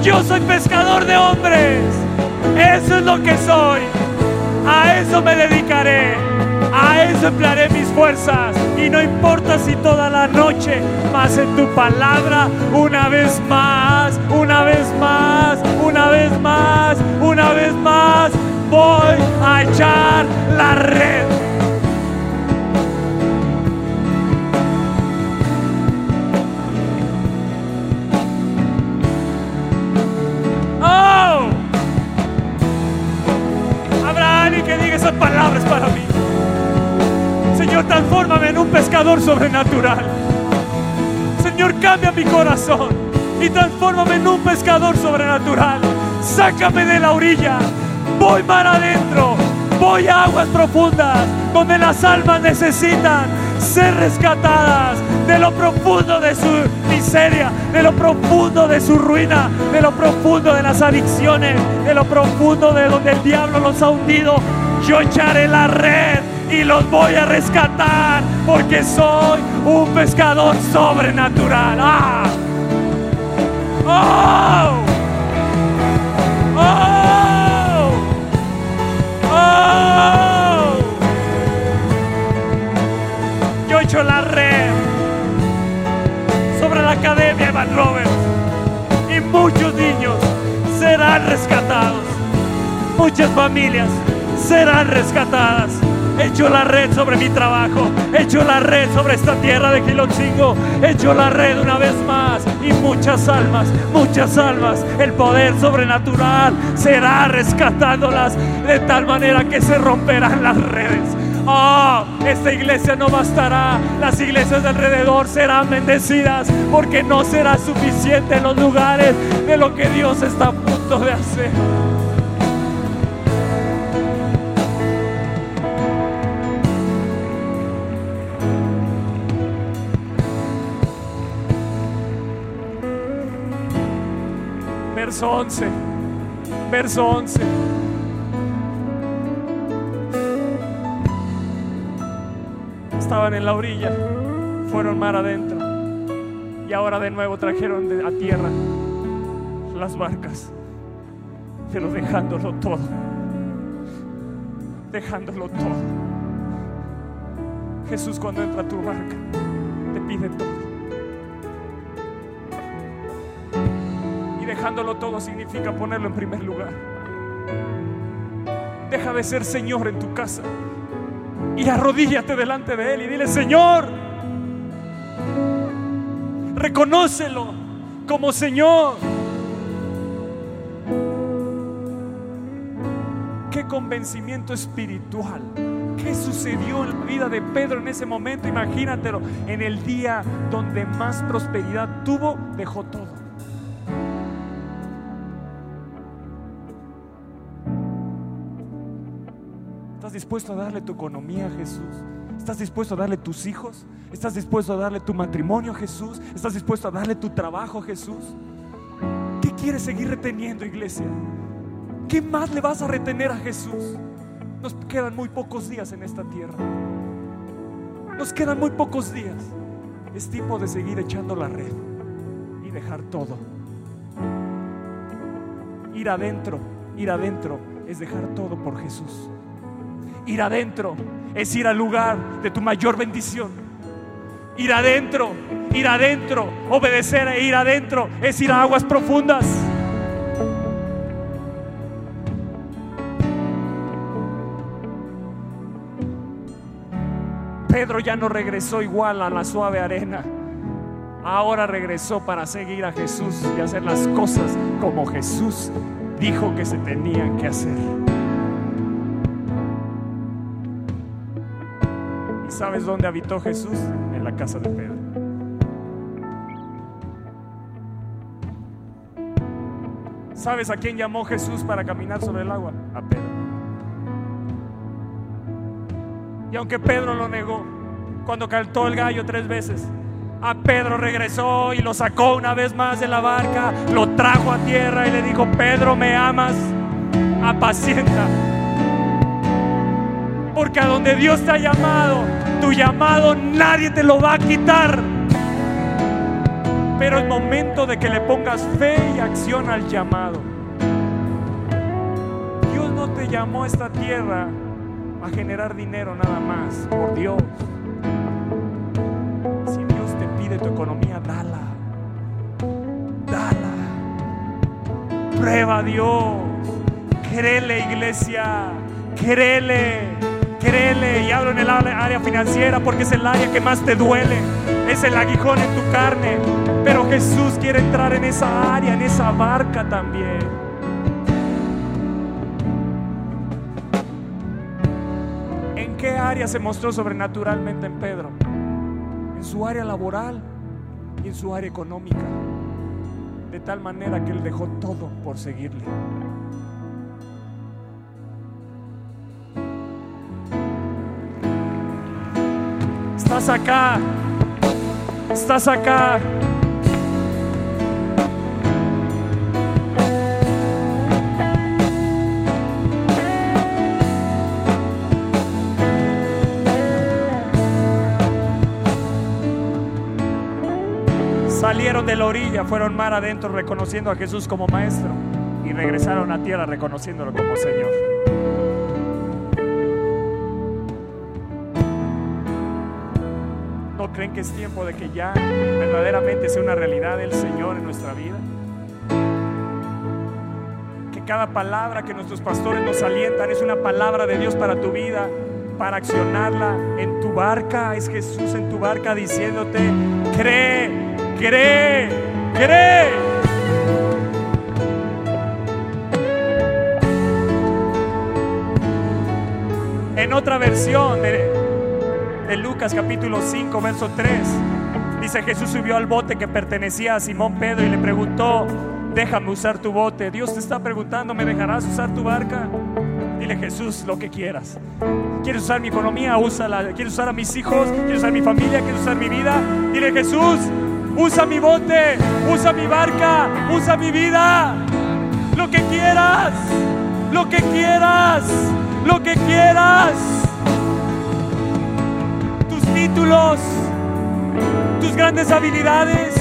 Yo soy pescador de hombres. Eso es lo que soy. A eso me dedicaré. A eso emplearé mis fuerzas. Y no importa si toda la noche, más en tu palabra, una vez más, una vez más, una vez más, una vez más, voy a echar la red. Sobrenatural. Señor, cambia mi corazón y transfórmame en un pescador sobrenatural. Sácame de la orilla. Voy mar adentro. Voy a aguas profundas donde las almas necesitan ser rescatadas de lo profundo de su miseria, de lo profundo de su ruina, de lo profundo de las adicciones, de lo profundo de donde el diablo los ha hundido. Yo echaré la red y los voy a rescatar porque soy un pescador sobrenatural. ¡Ah! ¡Oh! ¡Oh! ¡Oh! Yo echo la red sobre la academia Evan Roberts y muchos niños serán rescatados. Muchas familias serán rescatadas. Echo la red sobre mi trabajo. Echo la red sobre esta tierra de Quilotzingo. Echo la red una vez más. Y muchas almas, muchas almas. El poder sobrenatural será rescatándolas de tal manera que se romperán las redes. Oh, esta iglesia no bastará. Las iglesias de alrededor serán bendecidas porque no será suficiente en los lugares de lo que Dios está a punto de hacer. Verso 11. Verso 11. Estaban en la orilla, fueron mar adentro y ahora de nuevo trajeron de- a tierra las barcas, pero dejándolo todo, dejándolo todo. Jesús cuando entra a tu barca te pide todo. Dejándolo todo significa ponerlo en primer lugar. Deja de ser Señor en tu casa y arrodíllate delante de Él y dile, Señor, reconócelo como Señor. Qué convencimiento espiritual. ¿Qué sucedió en la vida de Pedro en ese momento? Imagínatelo. En el día donde más prosperidad tuvo, dejó todo. Dispuesto a darle tu economía a Jesús? ¿Estás dispuesto a darle tus hijos? ¿Estás dispuesto a darle tu matrimonio a Jesús? ¿Estás dispuesto a darle tu trabajo a Jesús? ¿Qué quieres seguir reteniendo, iglesia? ¿Qué más le vas a retener a Jesús? Nos quedan muy pocos días en esta tierra. Nos quedan muy pocos días. Es tiempo de seguir echando la red y dejar todo. Ir adentro, ir adentro es dejar todo por Jesús. Ir adentro es ir al lugar de tu mayor bendición. Ir adentro, ir adentro, obedecer e ir adentro es ir a aguas profundas. Pedro ya no regresó igual a la suave arena. Ahora regresó para seguir a Jesús y hacer las cosas como Jesús dijo que se tenían que hacer. Sabes dónde habitó Jesús? En la casa de Pedro. ¿Sabes a quién llamó Jesús para caminar sobre el agua? A Pedro. Y aunque Pedro lo negó, cuando cantó el gallo tres veces, a Pedro regresó y lo sacó una vez más de la barca, lo trajo a tierra y le dijo, Pedro, ¿me amas? Apacienta. Porque a donde Dios te ha llamado, tu llamado nadie te lo va a quitar. Pero es momento de que le pongas fe y acción al llamado. Dios no te llamó a esta tierra a generar dinero nada más, por Dios. Si Dios te pide tu economía, dala. Dala. Prueba a Dios. Créele, iglesia. Créele. Y hablo en el área financiera porque es el área que más te duele. Es el aguijón en tu carne. Pero Jesús quiere entrar en esa área, en esa barca también. ¿En qué área se mostró sobrenaturalmente en Pedro? en su área laboral y en su área económica, de tal manera que él dejó todo por seguirle. Estás acá, estás acá. Salieron de la orilla, fueron mar adentro reconociendo a Jesús como maestro y regresaron a tierra reconociéndolo como Señor. Creen que es tiempo de que ya verdaderamente sea una realidad el Señor en nuestra vida? Que cada palabra que nuestros pastores nos alientan es una palabra de Dios para tu vida, para accionarla en tu barca. Es Jesús en tu barca diciéndote, cree cree, cree. En otra versión de, de Lucas capítulo 5, verso 3, dice Jesús subió al bote que pertenecía a Simón Pedro y le preguntó, déjame usar tu bote. Dios te está preguntando, ¿me dejarás usar tu barca? Dile Jesús lo que quieras. ¿Quieres usar mi economía? Úsala. ¿Quieres usar a mis hijos? ¿Quieres usar mi familia? ¿Quieres usar mi vida? Dile Jesús, Usa mi bote, usa mi barca, usa mi vida. Lo que quieras, lo que quieras, lo que quieras. Títulos, tus grandes habilidades,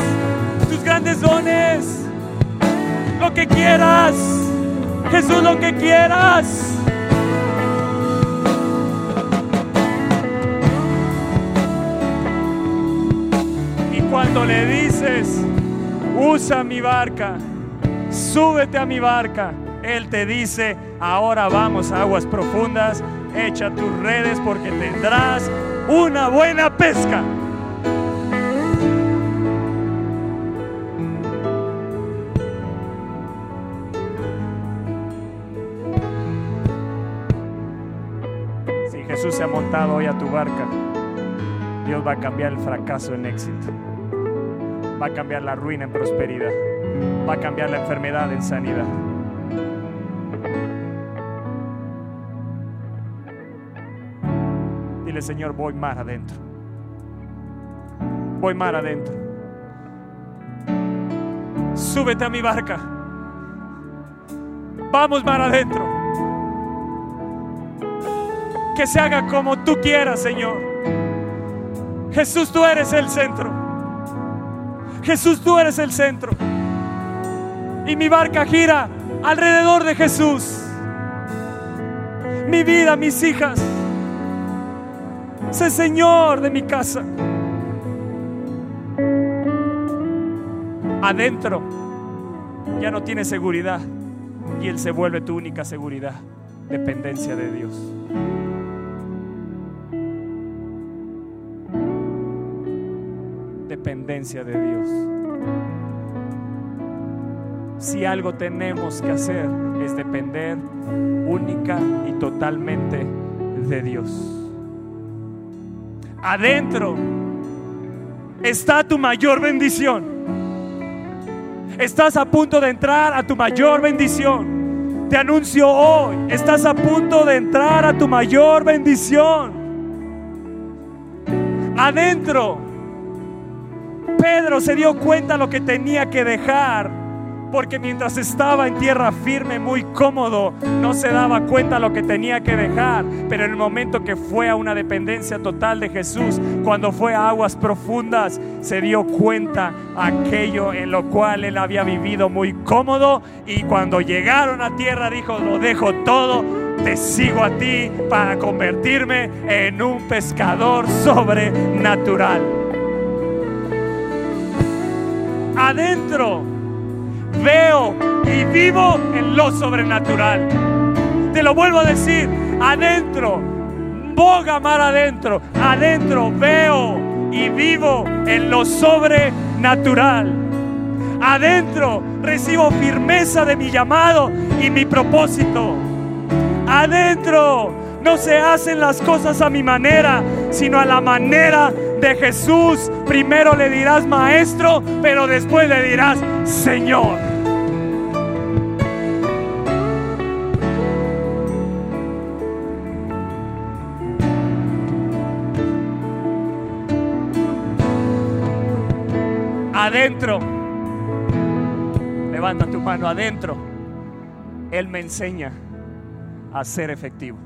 tus grandes dones. Lo que quieras, Jesús, lo que quieras. cuando le dices, usa mi barca, súbete a mi barca, Él te dice, ahora vamos a aguas profundas, echa tus redes porque tendrás una buena pesca. Si Jesús se ha montado hoy a tu barca, Dios va a cambiar el fracaso en éxito va a cambiar la ruina en prosperidad, va a cambiar la enfermedad en sanidad. Señor, voy mar adentro. Voy mar adentro. Súbete a mi barca. Vamos mar adentro. Que se haga como tú quieras, Señor. Jesús, tú eres el centro. Jesús, tú eres el centro. Y mi barca gira alrededor de Jesús. Mi vida, mis hijas. Sé Señor de mi casa. Adentro ya no tiene seguridad y Él se vuelve tu única seguridad, dependencia de Dios. dependencia de Dios. Si algo tenemos que hacer es depender única y totalmente de Dios. Adentro está tu mayor bendición. Estás a punto de entrar a tu mayor bendición. Te anuncio hoy, estás a punto de entrar a tu mayor bendición. Adentro Pedro se dio cuenta lo que tenía que dejar, porque mientras estaba en tierra firme, muy cómodo, no se daba cuenta lo que tenía que dejar. Pero en el momento que fue a una dependencia total de Jesús, cuando fue a aguas profundas, se dio cuenta aquello en lo cual él había vivido muy cómodo. Y cuando llegaron a tierra, dijo, lo dejo todo te sigo a ti para convertirme en un pescador sobrenatural adentro veo y vivo en lo sobrenatural. Te lo vuelvo a decir, adentro, boga mar adentro, adentro veo y vivo en lo sobrenatural. Adentro recibo firmeza de mi llamado y mi propósito. Adentro no se hacen las cosas a mi manera, sino a la manera de Jesús, primero le dirás maestro, pero después le dirás Señor. Adentro, levanta tu mano adentro, Él me enseña a ser efectivo.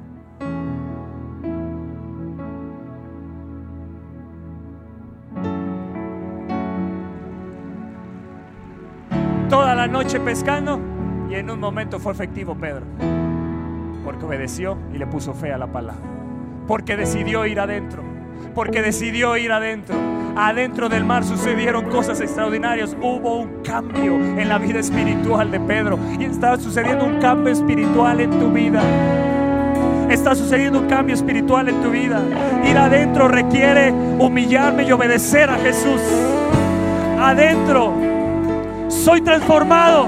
Toda la noche pescando y en un momento fue efectivo Pedro. Porque obedeció y le puso fe a la palabra. Porque decidió ir adentro. Porque decidió ir adentro. Adentro del mar sucedieron cosas extraordinarias. Hubo un cambio en la vida espiritual de Pedro. Y está sucediendo un cambio espiritual en tu vida. Está sucediendo un cambio espiritual en tu vida. Ir adentro requiere humillarme y obedecer a Jesús. Adentro soy transformado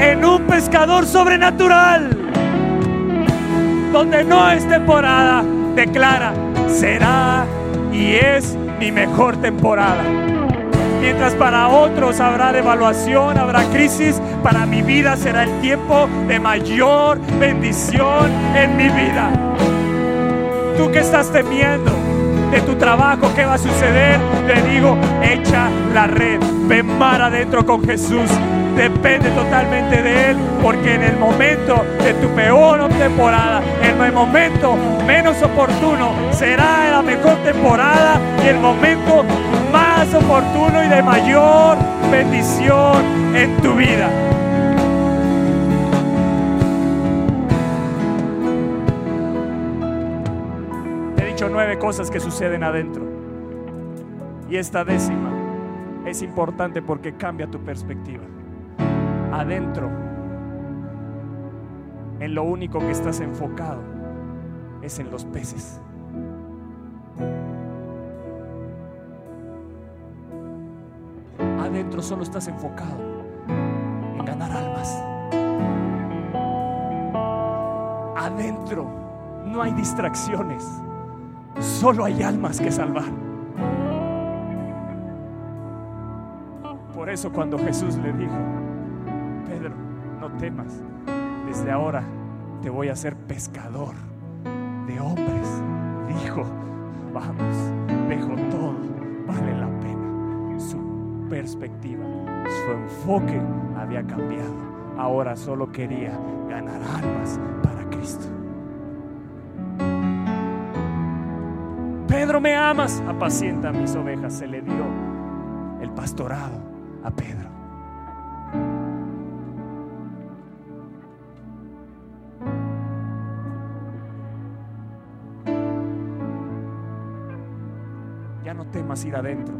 en un pescador sobrenatural. Donde no es temporada, declara, será y es mi mejor temporada. Mientras para otros habrá devaluación, habrá crisis, para mi vida será el tiempo de mayor bendición en mi vida. Tú que estás temiendo de tu trabajo, ¿qué va a suceder? Te digo, echa la red, ven mar adentro con Jesús. Depende totalmente de Él, porque en el momento de tu peor temporada, en el momento menos oportuno, será la mejor temporada y el momento más oportuno y de mayor bendición en tu vida. He dicho nueve cosas que suceden adentro. Y esta décima es importante porque cambia tu perspectiva. Adentro, en lo único que estás enfocado es en los peces. Adentro solo estás enfocado en ganar almas. Adentro no hay distracciones, solo hay almas que salvar. Por eso cuando Jesús le dijo, Pedro, no temas, desde ahora te voy a hacer pescador de hombres, dijo, vamos, dejo todo, vale la pena. Su perspectiva, su enfoque había cambiado. Ahora solo quería ganar almas para Cristo. Pedro, me amas, apacienta mis ovejas. Se le dio el pastorado a Pedro. No temas ir adentro.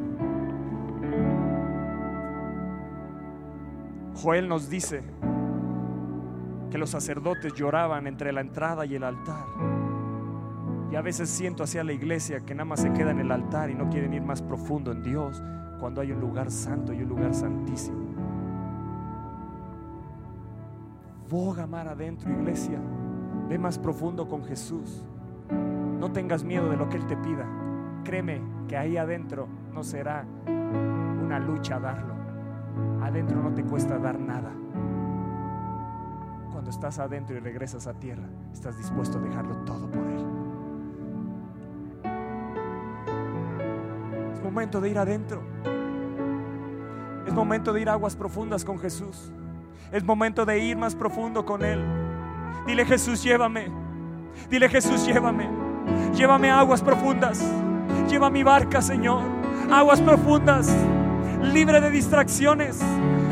Joel nos dice que los sacerdotes lloraban entre la entrada y el altar. Y a veces siento hacia la iglesia que nada más se queda en el altar y no quieren ir más profundo en Dios cuando hay un lugar santo y un lugar santísimo. Boga mar adentro, iglesia. Ve más profundo con Jesús. No tengas miedo de lo que Él te pida. Créeme que ahí adentro no será una lucha darlo. Adentro no te cuesta dar nada. Cuando estás adentro y regresas a tierra, estás dispuesto a dejarlo todo por Él. Es momento de ir adentro. Es momento de ir a aguas profundas con Jesús. Es momento de ir más profundo con Él. Dile Jesús, llévame. Dile Jesús, llévame. Llévame a aguas profundas. Lleva mi barca, Señor. Aguas profundas. Libre de distracciones.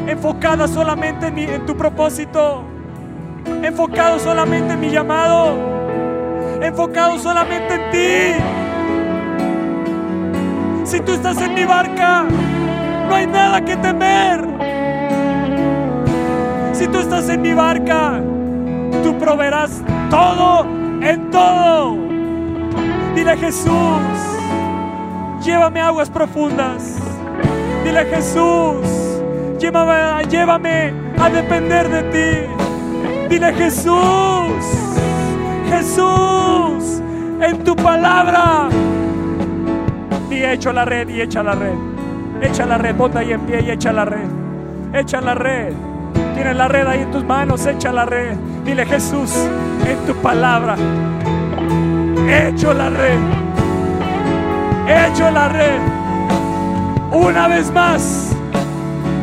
Enfocada solamente en, mi, en tu propósito. Enfocado solamente en mi llamado. Enfocado solamente en ti. Si tú estás en mi barca, no hay nada que temer. Si tú estás en mi barca, tú proveerás todo en todo. Dile Jesús, llévame aguas profundas. Dile Jesús, llévame, a depender de ti. Dile Jesús, Jesús, en tu palabra Y echo la red y echa la red. Echa la red, ponte ahí en pie y echa la red. Echa la red. Tienes la red ahí en tus manos, echa la red. Dile Jesús, en tu palabra. Echo la red. Echo la red. Una vez más.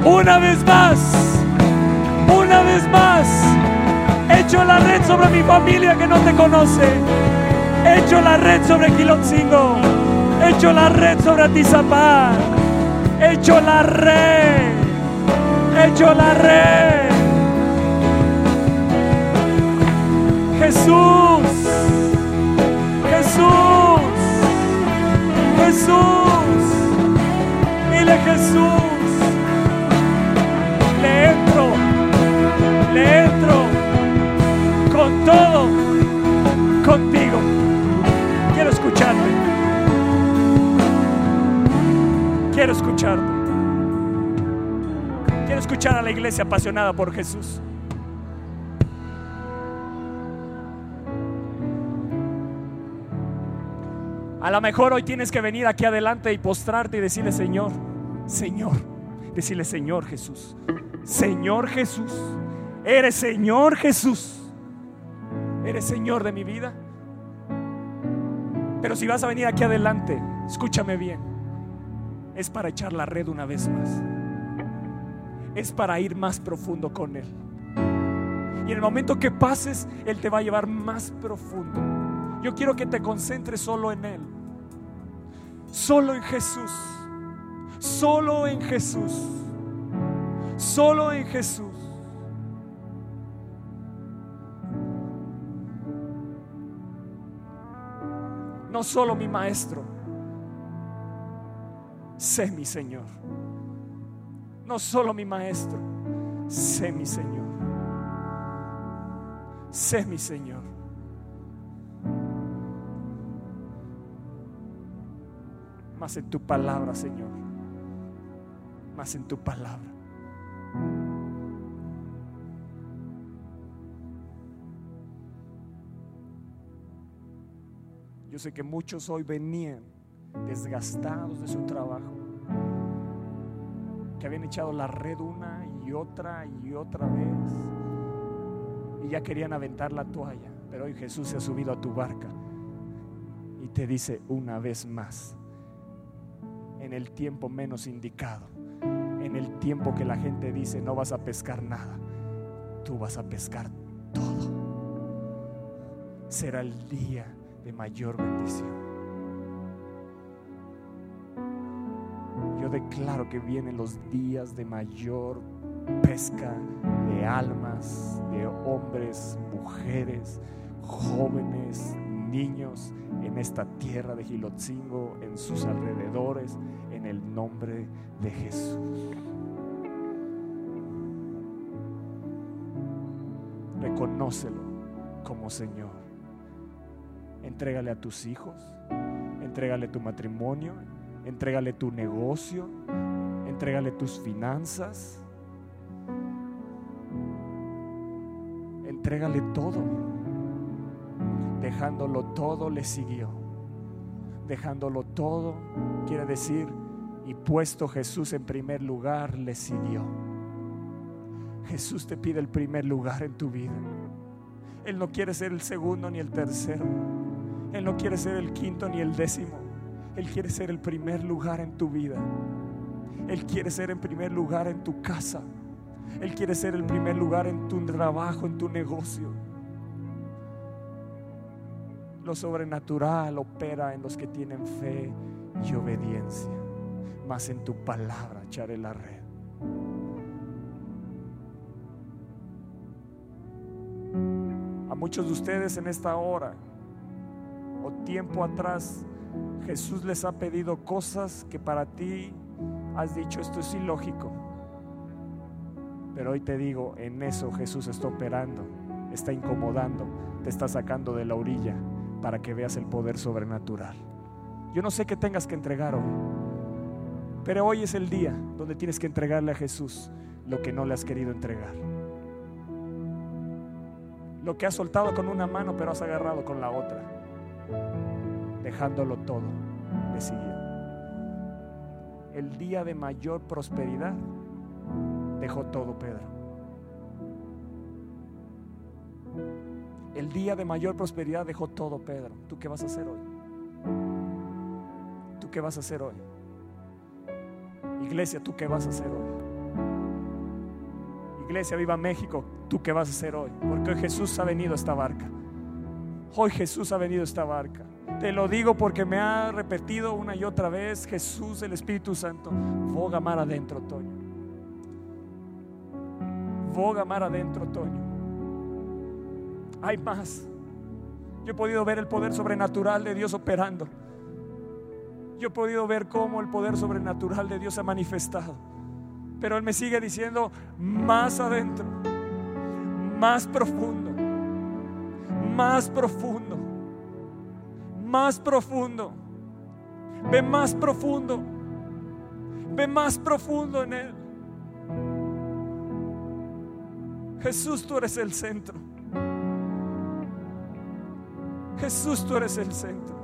Una vez más. Una vez más. Echo la red sobre mi familia que no te conoce. Echo la red sobre Quilotzingo. Echo la red sobre Atizapán. Echo la red. Echo la red. Jesús. Jesús. Dile Jesús. Le entro. Le entro. Con todo. Contigo. Quiero escucharte. Quiero escucharte. Quiero escuchar a la iglesia apasionada por Jesús. A lo mejor hoy tienes que venir aquí adelante y postrarte y decirle, Señor, Señor, decirle, Señor Jesús, Señor Jesús, eres Señor Jesús, eres Señor de mi vida. Pero si vas a venir aquí adelante, escúchame bien, es para echar la red una vez más, es para ir más profundo con Él. Y en el momento que pases, Él te va a llevar más profundo. Yo quiero que te concentres solo en Él. Solo en Jesús. Solo en Jesús. Solo en Jesús. No solo mi maestro. Sé mi Señor. No solo mi maestro. Sé mi Señor. Sé mi Señor. Más en tu palabra, Señor. Más en tu palabra. Yo sé que muchos hoy venían desgastados de su trabajo, que habían echado la red una y otra y otra vez y ya querían aventar la toalla, pero hoy Jesús se ha subido a tu barca y te dice una vez más, en el tiempo menos indicado, en el tiempo que la gente dice no vas a pescar nada, tú vas a pescar todo. Será el día de mayor bendición. Yo declaro que vienen los días de mayor pesca de almas, de hombres, mujeres, jóvenes, niños en esta tierra de Gilotzingo, en sus alrededores, en el nombre de Jesús. Reconócelo como Señor. Entrégale a tus hijos, entrégale tu matrimonio, entrégale tu negocio, entrégale tus finanzas. Entrégale todo. Dejándolo todo le siguió. Dejándolo todo quiere decir, y puesto Jesús en primer lugar, le siguió. Jesús te pide el primer lugar en tu vida. Él no quiere ser el segundo ni el tercero. Él no quiere ser el quinto ni el décimo. Él quiere ser el primer lugar en tu vida. Él quiere ser en primer lugar en tu casa. Él quiere ser el primer lugar en tu trabajo, en tu negocio. Lo sobrenatural opera en los que tienen fe y obediencia. Más en tu palabra echaré la red. A muchos de ustedes en esta hora o tiempo atrás, Jesús les ha pedido cosas que para ti has dicho esto es ilógico. Pero hoy te digo, en eso Jesús está operando, está incomodando, te está sacando de la orilla para que veas el poder sobrenatural. Yo no sé qué tengas que entregar hoy, pero hoy es el día donde tienes que entregarle a Jesús lo que no le has querido entregar. Lo que has soltado con una mano, pero has agarrado con la otra, dejándolo todo, le siguió. el día de mayor prosperidad, dejó todo Pedro. El día de mayor prosperidad dejó todo Pedro. ¿Tú qué vas a hacer hoy? ¿Tú qué vas a hacer hoy? Iglesia, ¿tú qué vas a hacer hoy? Iglesia, viva México, ¿tú qué vas a hacer hoy? Porque hoy Jesús ha venido a esta barca. Hoy Jesús ha venido a esta barca. Te lo digo porque me ha repetido una y otra vez Jesús, el Espíritu Santo. Voga mar adentro, Toño. Voga mar adentro, Toño. Hay más. Yo he podido ver el poder sobrenatural de Dios operando. Yo he podido ver cómo el poder sobrenatural de Dios se ha manifestado. Pero Él me sigue diciendo más adentro, más profundo, más profundo, más profundo. Ve más profundo, ve más profundo en Él. Jesús, tú eres el centro. Jesús, tú eres el centro.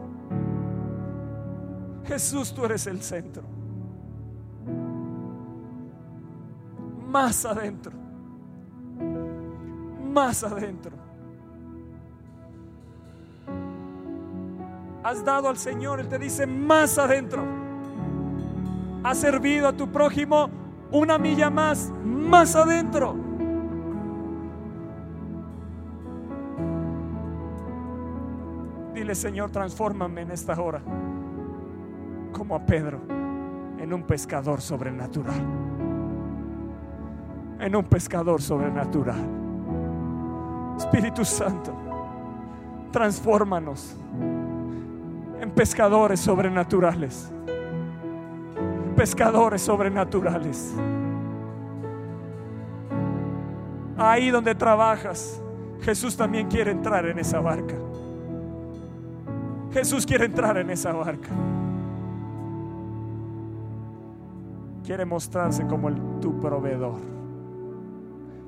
Jesús, tú eres el centro. Más adentro. Más adentro. Has dado al Señor, Él te dice más adentro. Has servido a tu prójimo una milla más, más adentro. Señor, transfórmame en esta hora como a Pedro en un pescador sobrenatural. En un pescador sobrenatural. Espíritu Santo, transfórmanos en pescadores sobrenaturales. Pescadores sobrenaturales. Ahí donde trabajas, Jesús también quiere entrar en esa barca. Jesús quiere entrar en esa barca. Quiere mostrarse como el, tu proveedor.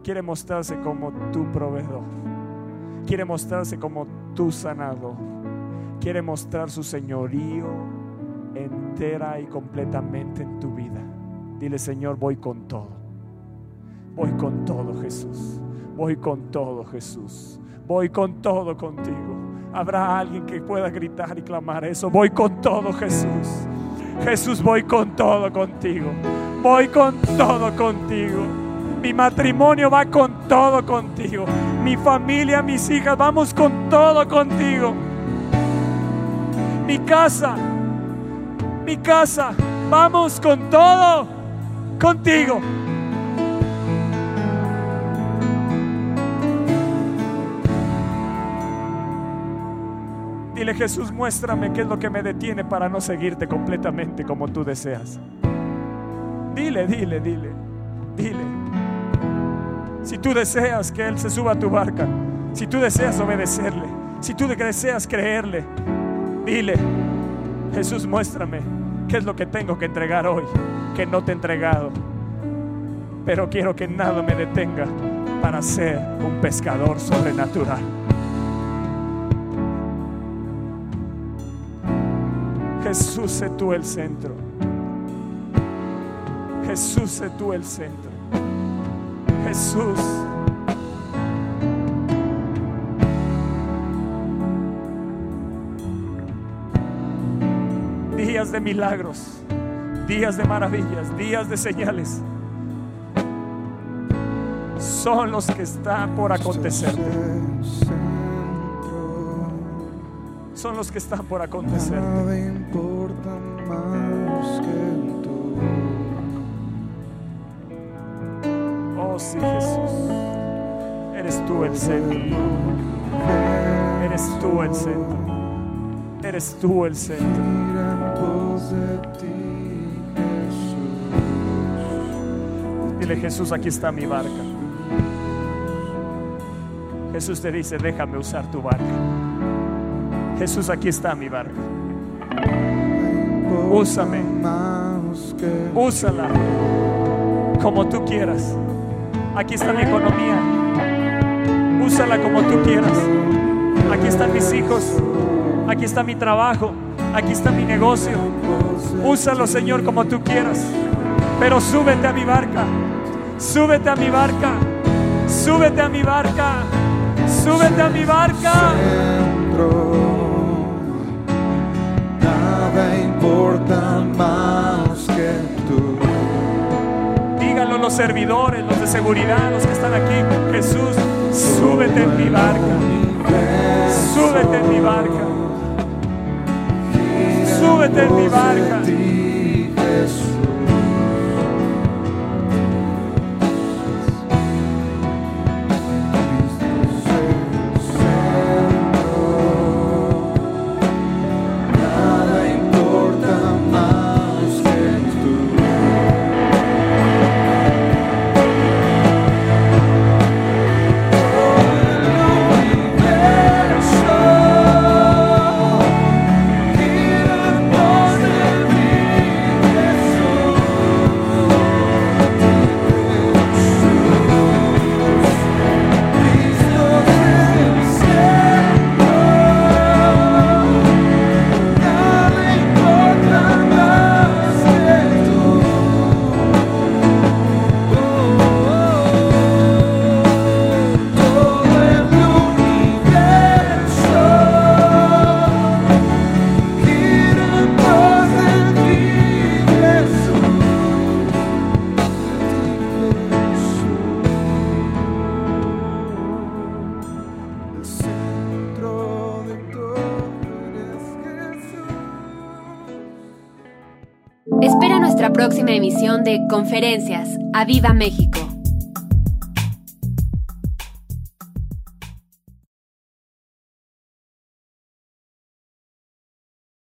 Quiere mostrarse como tu proveedor. Quiere mostrarse como tu sanador. Quiere mostrar su señorío entera y completamente en tu vida. Dile, Señor, voy con todo. Voy con todo, Jesús. Voy con todo, Jesús. Voy con todo contigo. Habrá alguien que pueda gritar y clamar eso. Voy con todo, Jesús. Jesús, voy con todo contigo. Voy con todo contigo. Mi matrimonio va con todo contigo. Mi familia, mis hijas, vamos con todo contigo. Mi casa, mi casa, vamos con todo contigo. Dile Jesús, muéstrame qué es lo que me detiene para no seguirte completamente como tú deseas. Dile, dile, dile, dile. Si tú deseas que Él se suba a tu barca, si tú deseas obedecerle, si tú deseas creerle, dile, Jesús, muéstrame qué es lo que tengo que entregar hoy, que no te he entregado. Pero quiero que nada me detenga para ser un pescador sobrenatural. Jesús, sé tú el centro. Jesús, sé tú el centro. Jesús. Días de milagros, días de maravillas, días de señales. Son los que están por acontecer. Son los que están por acontecer. Nada importa más que tú. Oh sí, Jesús. Eres tú el centro. Eres tú el centro. Eres tú el centro. Dile Jesús, aquí está mi barca. Jesús te dice, déjame usar tu barca. Jesús, aquí está mi barca. Úsame. Úsala como tú quieras. Aquí está mi economía. Úsala como tú quieras. Aquí están mis hijos. Aquí está mi trabajo. Aquí está mi negocio. Úsalo, Señor, como tú quieras. Pero súbete a mi barca. Súbete a mi barca. Súbete a mi barca. Súbete a mi barca. los servidores, los de seguridad, los que están aquí. Jesús, súbete en mi barca. Súbete en mi barca. Súbete en mi barca. conferencias. ¡A México!